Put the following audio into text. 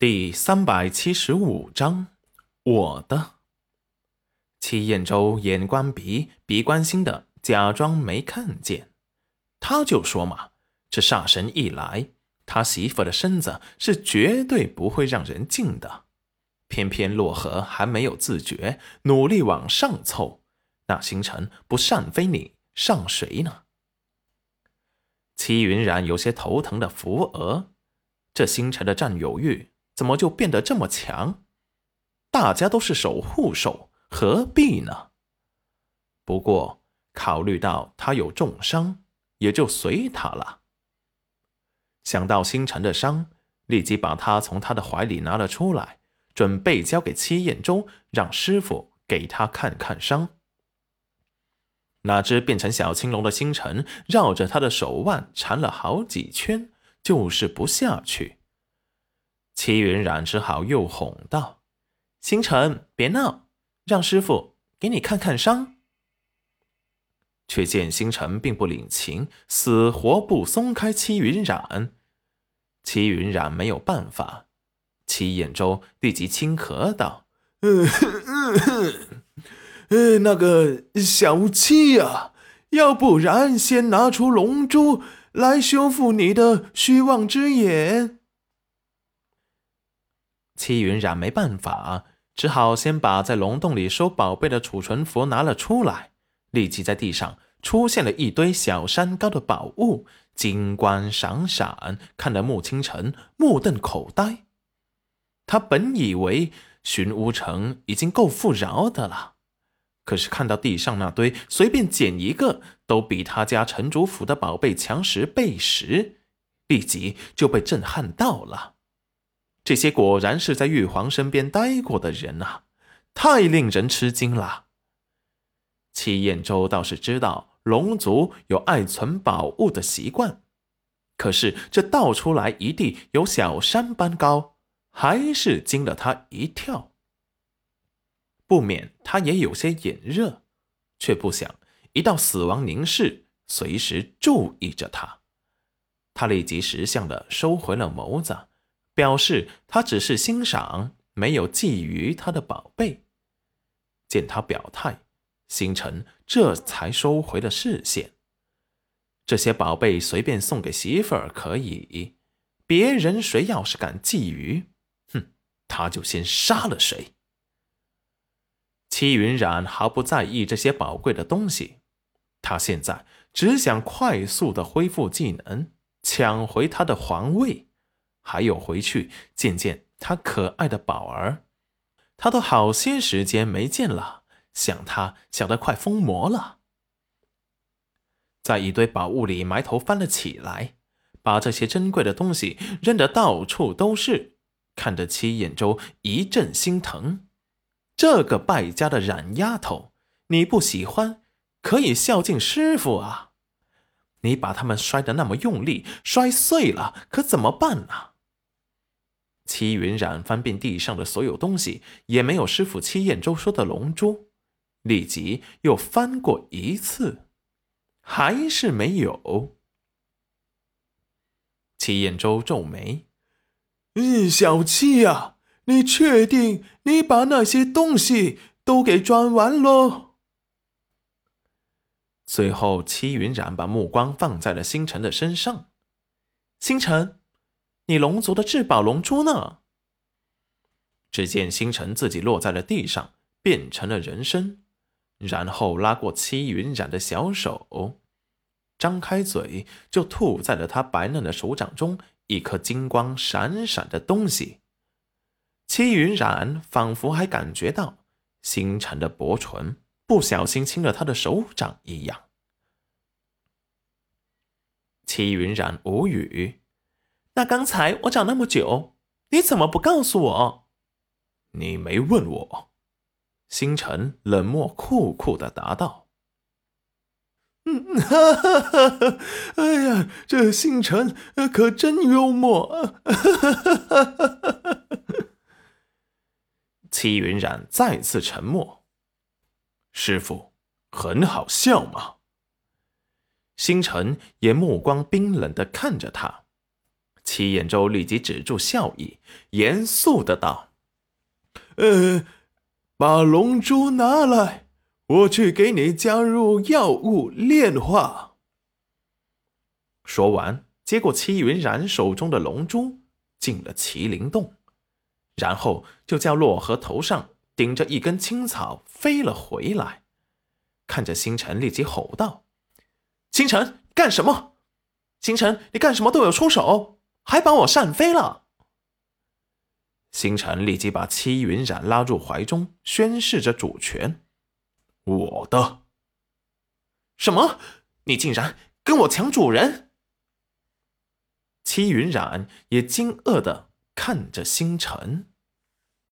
第三百七十五章，我的。戚彦周眼观鼻，鼻观心的，假装没看见。他就说嘛，这煞神一来，他媳妇的身子是绝对不会让人进的。偏偏洛河还没有自觉，努力往上凑，那星辰不上飞你，上谁呢？戚云染有些头疼的扶额，这星辰的占有欲。怎么就变得这么强？大家都是守护兽，何必呢？不过考虑到他有重伤，也就随他了。想到星辰的伤，立即把他从他的怀里拿了出来，准备交给戚彦周，让师傅给他看看伤。哪知变成小青龙的星辰绕着他的手腕缠了好几圈，就是不下去。戚云染只好又哄道：“星辰，别闹，让师傅给你看看伤。”却见星辰并不领情，死活不松开戚云染。戚云染没有办法，戚彦周立即轻咳道：“嗯哼嗯嗯，那个小七呀，要不然先拿出龙珠来修复你的虚妄之眼。”戚云染没办法，只好先把在龙洞里收宝贝的储存符拿了出来。立即在地上出现了一堆小山高的宝物，金光闪闪，看得穆清晨目瞪口呆。他本以为寻乌城已经够富饶的了，可是看到地上那堆随便捡一个都比他家城主府的宝贝强十倍时，立即就被震撼到了。这些果然是在玉皇身边待过的人啊，太令人吃惊了。戚彦周倒是知道龙族有爱存宝物的习惯，可是这倒出来一地有小山般高，还是惊了他一跳。不免他也有些眼热，却不想一道死亡凝视，随时注意着他。他立即识相的收回了眸子。表示他只是欣赏，没有觊觎他的宝贝。见他表态，星辰这才收回了视线。这些宝贝随便送给媳妇儿可以，别人谁要是敢觊觎，哼，他就先杀了谁。戚云染毫不在意这些宝贵的东西，他现在只想快速的恢复技能，抢回他的皇位。还有回去见见他可爱的宝儿，他都好些时间没见了，想他想得快疯魔了。在一堆宝物里埋头翻了起来，把这些珍贵的东西扔得到处都是，看得七眼周一阵心疼。这个败家的染丫头，你不喜欢可以孝敬师傅啊！你把他们摔得那么用力，摔碎了可怎么办呢？戚云染翻遍地上的所有东西，也没有师傅戚彦周说的龙珠。立即又翻过一次，还是没有。戚彦周皱眉：“嗯，小七呀，你确定你把那些东西都给装完喽？”随后，戚云染把目光放在了星辰的身上。星辰。你龙族的至宝龙珠呢？只见星辰自己落在了地上，变成了人身，然后拉过戚云染的小手，张开嘴就吐在了他白嫩的手掌中一颗金光闪闪的东西。戚云染仿佛还感觉到星辰的薄唇不小心亲了他的手掌一样。戚云染无语。那刚才我找那么久，你怎么不告诉我？你没问我。星辰冷漠酷酷的答道：“嗯，哈哈哈哈！哎呀，这星辰可真幽默。”哈哈哈哈哈！戚云染再次沉默。师傅，很好笑吗？星辰也目光冰冷的看着他。齐彦周立即止住笑意，严肃的道：“呃，把龙珠拿来，我去给你加入药物炼化。”说完，接过戚云染手中的龙珠，进了麒麟洞，然后就叫洛河头上顶着一根青草飞了回来。看着星辰，立即吼道：“星辰，干什么？星辰，你干什么都要出手！”还把我扇飞了。星辰立即把戚云染拉入怀中，宣示着主权：“我的。”什么？你竟然跟我抢主人？戚云染也惊愕的看着星辰。